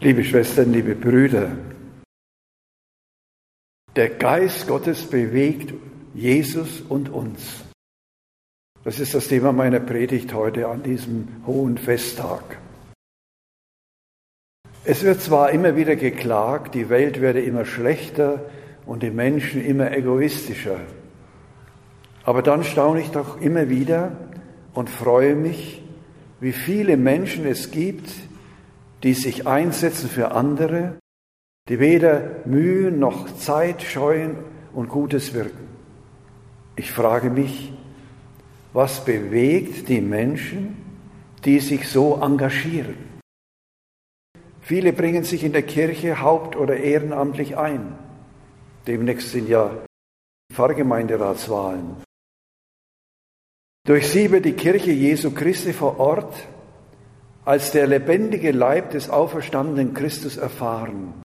Liebe Schwestern, liebe Brüder, der Geist Gottes bewegt Jesus und uns. Das ist das Thema meiner Predigt heute an diesem hohen Festtag. Es wird zwar immer wieder geklagt, die Welt werde immer schlechter und die Menschen immer egoistischer, aber dann staune ich doch immer wieder und freue mich, wie viele Menschen es gibt, die sich einsetzen für andere, die weder Mühe noch Zeit scheuen und Gutes wirken. Ich frage mich, was bewegt die Menschen, die sich so engagieren? Viele bringen sich in der Kirche haupt- oder ehrenamtlich ein. Demnächst sind ja Pfarrgemeinderatswahlen. Durch sie wird die Kirche Jesu Christi vor Ort als der lebendige Leib des auferstandenen Christus erfahren.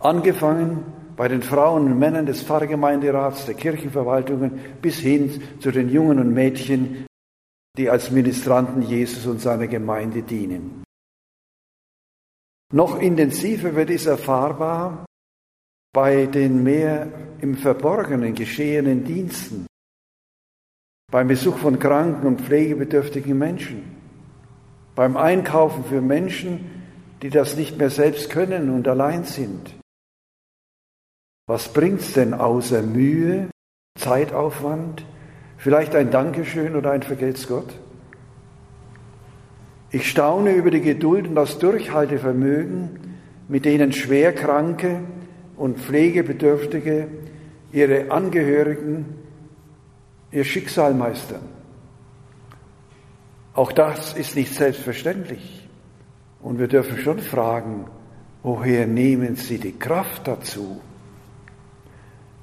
Angefangen bei den Frauen und Männern des Pfarrgemeinderats, der Kirchenverwaltungen bis hin zu den Jungen und Mädchen, die als Ministranten Jesus und seiner Gemeinde dienen. Noch intensiver wird es erfahrbar bei den mehr im Verborgenen geschehenen Diensten, beim Besuch von kranken und pflegebedürftigen Menschen, beim Einkaufen für Menschen, die das nicht mehr selbst können und allein sind, was bringt's denn außer Mühe, Zeitaufwand, vielleicht ein Dankeschön oder ein Vergelt's Gott? Ich staune über die Geduld und das Durchhaltevermögen, mit denen Schwerkranke und Pflegebedürftige ihre Angehörigen ihr Schicksal meistern. Auch das ist nicht selbstverständlich. Und wir dürfen schon fragen, woher nehmen Sie die Kraft dazu?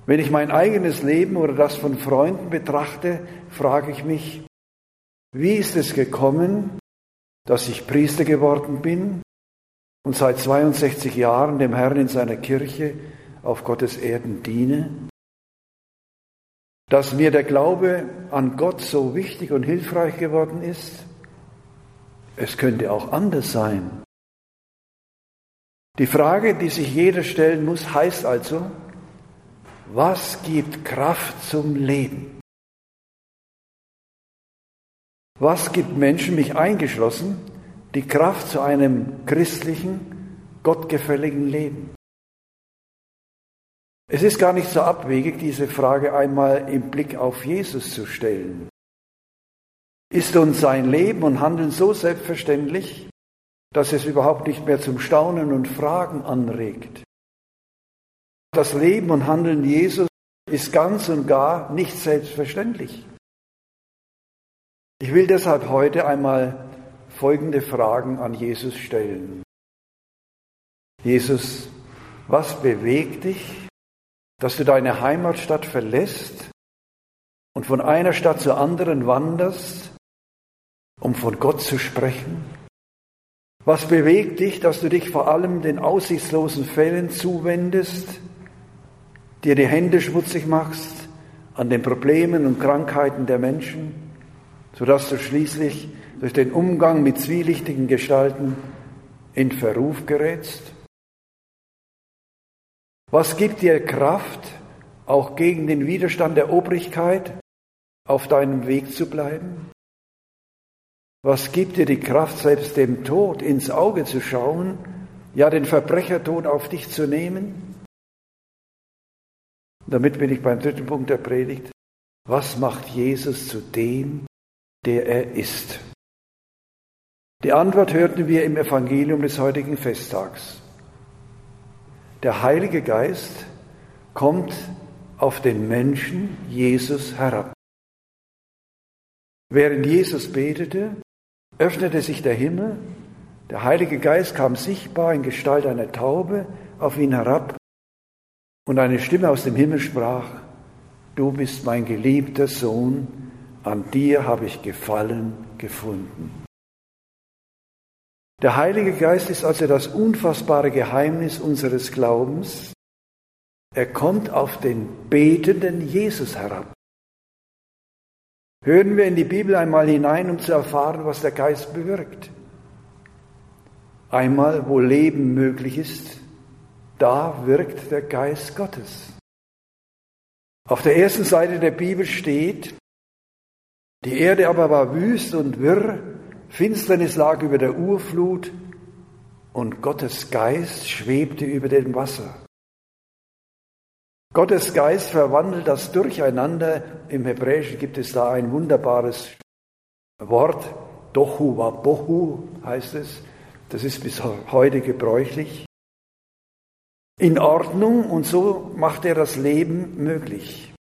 Wenn ich mein eigenes Leben oder das von Freunden betrachte, frage ich mich, wie ist es gekommen, dass ich Priester geworden bin und seit 62 Jahren dem Herrn in seiner Kirche auf Gottes Erden diene? Dass mir der Glaube an Gott so wichtig und hilfreich geworden ist? Es könnte auch anders sein. Die Frage, die sich jeder stellen muss, heißt also, was gibt Kraft zum Leben? Was gibt Menschen, mich eingeschlossen, die Kraft zu einem christlichen, gottgefälligen Leben? Es ist gar nicht so abwegig, diese Frage einmal im Blick auf Jesus zu stellen. Ist uns sein Leben und Handeln so selbstverständlich, dass es überhaupt nicht mehr zum Staunen und Fragen anregt? Das Leben und Handeln Jesus ist ganz und gar nicht selbstverständlich. Ich will deshalb heute einmal folgende Fragen an Jesus stellen. Jesus, was bewegt dich, dass du deine Heimatstadt verlässt und von einer Stadt zur anderen wanderst, um von Gott zu sprechen? Was bewegt dich, dass du dich vor allem den aussichtslosen Fällen zuwendest, dir die Hände schmutzig machst an den Problemen und Krankheiten der Menschen, sodass du schließlich durch den Umgang mit zwielichtigen Gestalten in Verruf gerätst? Was gibt dir Kraft, auch gegen den Widerstand der Obrigkeit auf deinem Weg zu bleiben? Was gibt dir die Kraft, selbst dem Tod ins Auge zu schauen, ja den Verbrechertod auf dich zu nehmen? Damit bin ich beim dritten Punkt der Predigt. Was macht Jesus zu dem, der er ist? Die Antwort hörten wir im Evangelium des heutigen Festtags. Der Heilige Geist kommt auf den Menschen Jesus herab. Während Jesus betete, öffnete sich der Himmel, der Heilige Geist kam sichtbar in Gestalt einer Taube auf ihn herab und eine Stimme aus dem Himmel sprach, du bist mein geliebter Sohn, an dir habe ich Gefallen gefunden. Der Heilige Geist ist also das unfassbare Geheimnis unseres Glaubens. Er kommt auf den betenden Jesus herab. Hören wir in die Bibel einmal hinein, um zu erfahren, was der Geist bewirkt. Einmal, wo Leben möglich ist, da wirkt der Geist Gottes. Auf der ersten Seite der Bibel steht, die Erde aber war wüst und wirr, Finsternis lag über der Urflut und Gottes Geist schwebte über dem Wasser. Gottes Geist verwandelt das Durcheinander. Im Hebräischen gibt es da ein wunderbares Wort, Dohu wa Bohu heißt es. Das ist bis heute gebräuchlich. In Ordnung und so macht er das Leben möglich.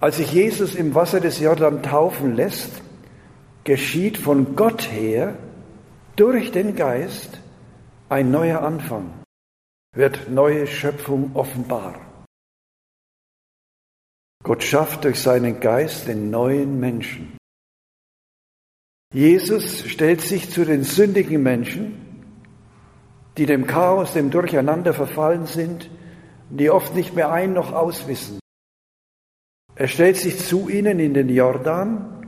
Als sich Jesus im Wasser des Jordan taufen lässt, geschieht von Gott her durch den Geist ein neuer Anfang, wird neue Schöpfung offenbar. Gott schafft durch seinen Geist den neuen Menschen. Jesus stellt sich zu den sündigen Menschen, die dem Chaos, dem Durcheinander verfallen sind, die oft nicht mehr ein noch auswissen. Er stellt sich zu ihnen in den Jordan,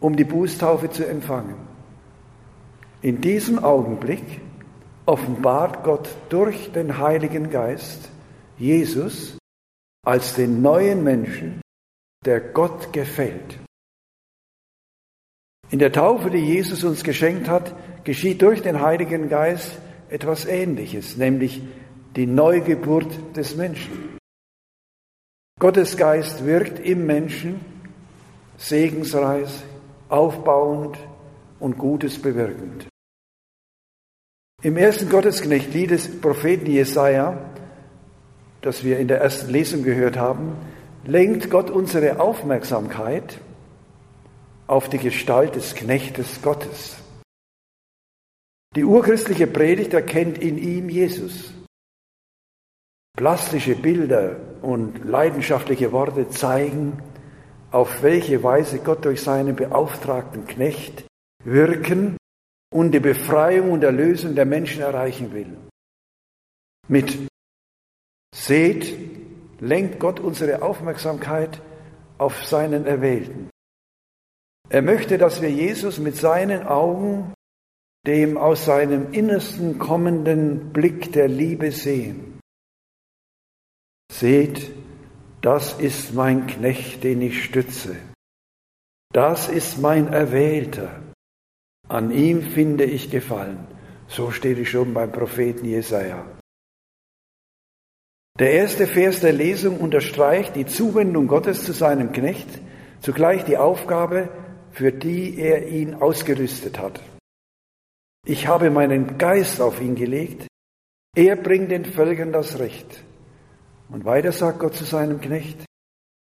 um die Bußtaufe zu empfangen. In diesem Augenblick offenbart Gott durch den Heiligen Geist Jesus als den neuen Menschen, der Gott gefällt. In der Taufe, die Jesus uns geschenkt hat, geschieht durch den Heiligen Geist etwas Ähnliches, nämlich die Neugeburt des Menschen. Gottes Geist wirkt im Menschen segensreich, aufbauend und Gutes bewirkend. Im ersten Gottesknechtlied des Propheten Jesaja das wir in der ersten Lesung gehört haben, lenkt Gott unsere Aufmerksamkeit auf die Gestalt des Knechtes Gottes. Die urchristliche Predigt erkennt in ihm Jesus. Plastische Bilder und leidenschaftliche Worte zeigen, auf welche Weise Gott durch seinen beauftragten Knecht wirken und die Befreiung und Erlösung der Menschen erreichen will. Mit Seht, lenkt Gott unsere Aufmerksamkeit auf seinen Erwählten. Er möchte, dass wir Jesus mit seinen Augen, dem aus seinem Innersten kommenden Blick der Liebe sehen. Seht, das ist mein Knecht, den ich stütze. Das ist mein Erwählter. An ihm finde ich Gefallen. So steht es schon beim Propheten Jesaja. Der erste Vers der Lesung unterstreicht die Zuwendung Gottes zu seinem Knecht, zugleich die Aufgabe, für die er ihn ausgerüstet hat. Ich habe meinen Geist auf ihn gelegt, er bringt den Völkern das Recht. Und weiter sagt Gott zu seinem Knecht,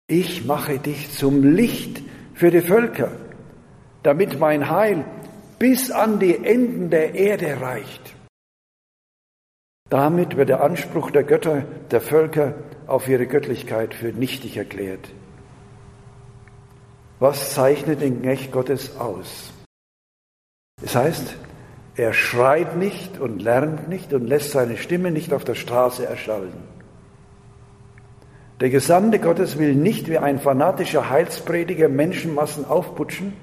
ich mache dich zum Licht für die Völker, damit mein Heil bis an die Enden der Erde reicht. Damit wird der Anspruch der Götter, der Völker auf ihre Göttlichkeit für nichtig erklärt. Was zeichnet den Knecht Gottes aus? Es heißt, er schreit nicht und lernt nicht und lässt seine Stimme nicht auf der Straße erschallen. Der Gesandte Gottes will nicht wie ein fanatischer Heilsprediger Menschenmassen aufputschen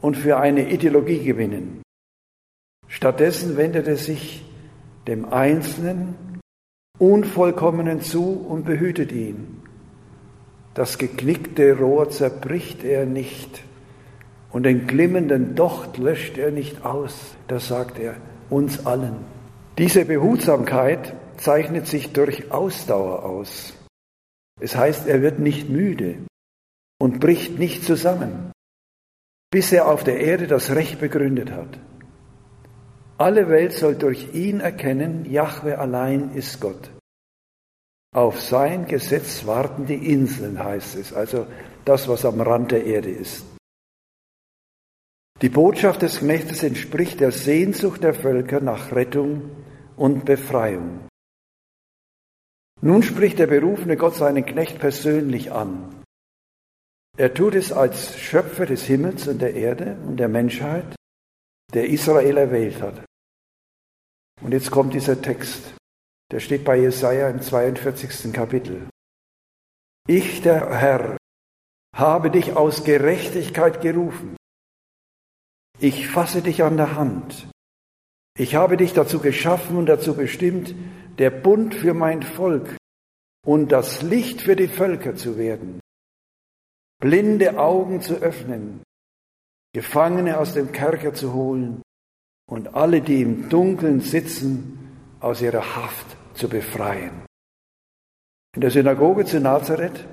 und für eine Ideologie gewinnen. Stattdessen wendet er sich dem Einzelnen, Unvollkommenen zu und behütet ihn. Das geknickte Rohr zerbricht er nicht und den glimmenden Docht löscht er nicht aus. Das sagt er uns allen. Diese Behutsamkeit zeichnet sich durch Ausdauer aus. Es heißt, er wird nicht müde und bricht nicht zusammen, bis er auf der Erde das Recht begründet hat. Alle Welt soll durch ihn erkennen, Jahwe allein ist Gott. Auf sein Gesetz warten die Inseln, heißt es, also das, was am Rand der Erde ist. Die Botschaft des Knechtes entspricht der Sehnsucht der Völker nach Rettung und Befreiung. Nun spricht der berufene Gott seinen Knecht persönlich an. Er tut es als Schöpfer des Himmels und der Erde und der Menschheit, der Israel erwählt hat. Und jetzt kommt dieser Text, der steht bei Jesaja im 42. Kapitel. Ich, der Herr, habe dich aus Gerechtigkeit gerufen. Ich fasse dich an der Hand. Ich habe dich dazu geschaffen und dazu bestimmt, der Bund für mein Volk und das Licht für die Völker zu werden, blinde Augen zu öffnen, Gefangene aus dem Kerker zu holen und alle, die im Dunkeln sitzen, aus ihrer Haft zu befreien. In der Synagoge zu Nazareth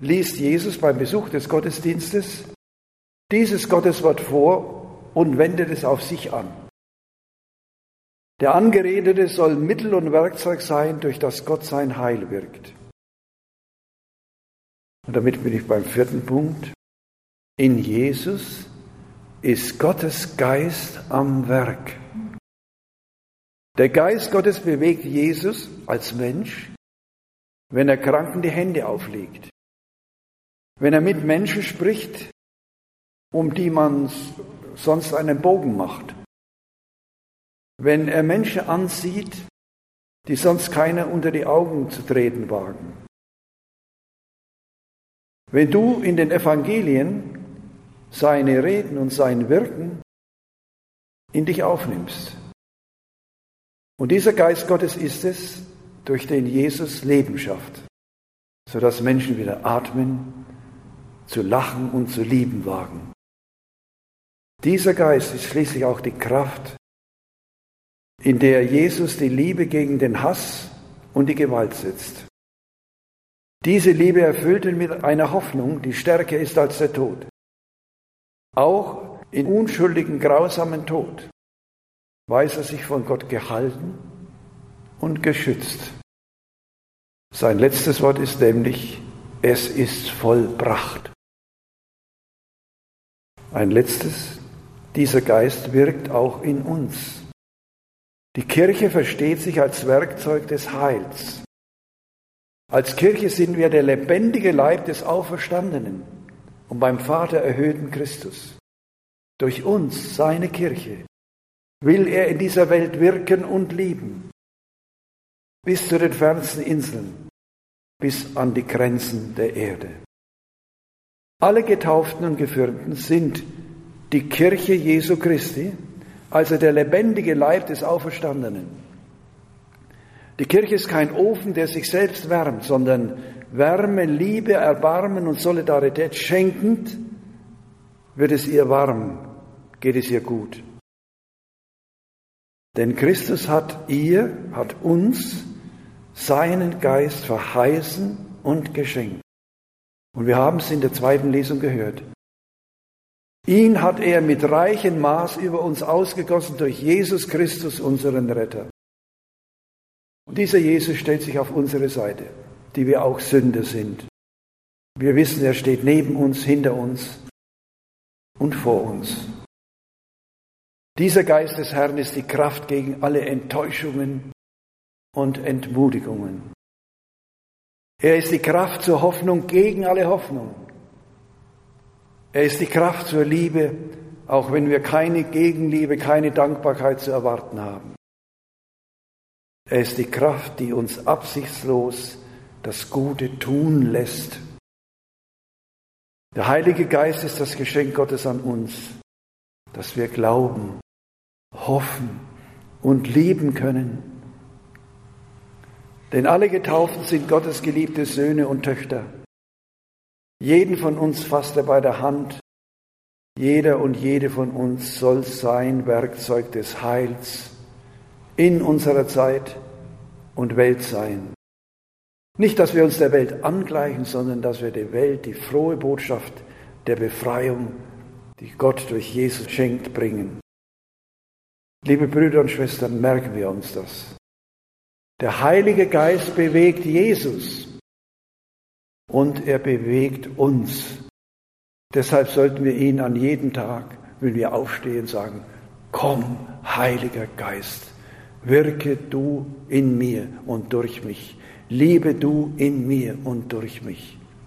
liest Jesus beim Besuch des Gottesdienstes dieses Gotteswort vor und wendet es auf sich an. Der Angeredete soll Mittel und Werkzeug sein, durch das Gott sein Heil wirkt. Und damit bin ich beim vierten Punkt. In Jesus ist Gottes Geist am Werk. Der Geist Gottes bewegt Jesus als Mensch, wenn er Kranken die Hände auflegt, wenn er mit Menschen spricht, um die man sonst einen Bogen macht, wenn er Menschen ansieht, die sonst keiner unter die Augen zu treten wagen. Wenn du in den Evangelien seine Reden und sein Wirken in dich aufnimmst. Und dieser Geist Gottes ist es, durch den Jesus Leben schafft, sodass Menschen wieder atmen, zu lachen und zu lieben wagen. Dieser Geist ist schließlich auch die Kraft, in der Jesus die Liebe gegen den Hass und die Gewalt setzt. Diese Liebe erfüllt ihn mit einer Hoffnung, die stärker ist als der Tod auch in unschuldigen, grausamen Tod, weiß er sich von Gott gehalten und geschützt. Sein letztes Wort ist nämlich, es ist vollbracht. Ein letztes, dieser Geist wirkt auch in uns. Die Kirche versteht sich als Werkzeug des Heils. Als Kirche sind wir der lebendige Leib des Auferstandenen und beim Vater erhöhten Christus. Durch uns, seine Kirche, will er in dieser Welt wirken und lieben, bis zu den fernsten Inseln, bis an die Grenzen der Erde. Alle Getauften und Geführten sind die Kirche Jesu Christi, also der lebendige Leib des Auferstandenen. Die Kirche ist kein Ofen, der sich selbst wärmt, sondern Wärme, Liebe, Erbarmen und Solidarität schenkend, wird es ihr warm, geht es ihr gut. Denn Christus hat ihr, hat uns seinen Geist verheißen und geschenkt. Und wir haben es in der zweiten Lesung gehört. Ihn hat er mit reichem Maß über uns ausgegossen durch Jesus Christus, unseren Retter. Und dieser Jesus stellt sich auf unsere Seite die wir auch Sünder sind. Wir wissen, er steht neben uns, hinter uns und vor uns. Dieser Geist des Herrn ist die Kraft gegen alle Enttäuschungen und Entmutigungen. Er ist die Kraft zur Hoffnung gegen alle Hoffnung. Er ist die Kraft zur Liebe, auch wenn wir keine Gegenliebe, keine Dankbarkeit zu erwarten haben. Er ist die Kraft, die uns absichtslos das Gute tun lässt. Der Heilige Geist ist das Geschenk Gottes an uns, dass wir glauben, hoffen und lieben können. Denn alle Getauften sind Gottes geliebte Söhne und Töchter. Jeden von uns fasst er bei der Hand. Jeder und jede von uns soll sein Werkzeug des Heils in unserer Zeit und Welt sein. Nicht, dass wir uns der Welt angleichen, sondern dass wir der Welt die frohe Botschaft der Befreiung, die Gott durch Jesus schenkt, bringen. Liebe Brüder und Schwestern, merken wir uns das. Der Heilige Geist bewegt Jesus und er bewegt uns. Deshalb sollten wir ihn an jedem Tag, wenn wir aufstehen, sagen, komm, Heiliger Geist, wirke du in mir und durch mich. Liebe du in mir und durch mich.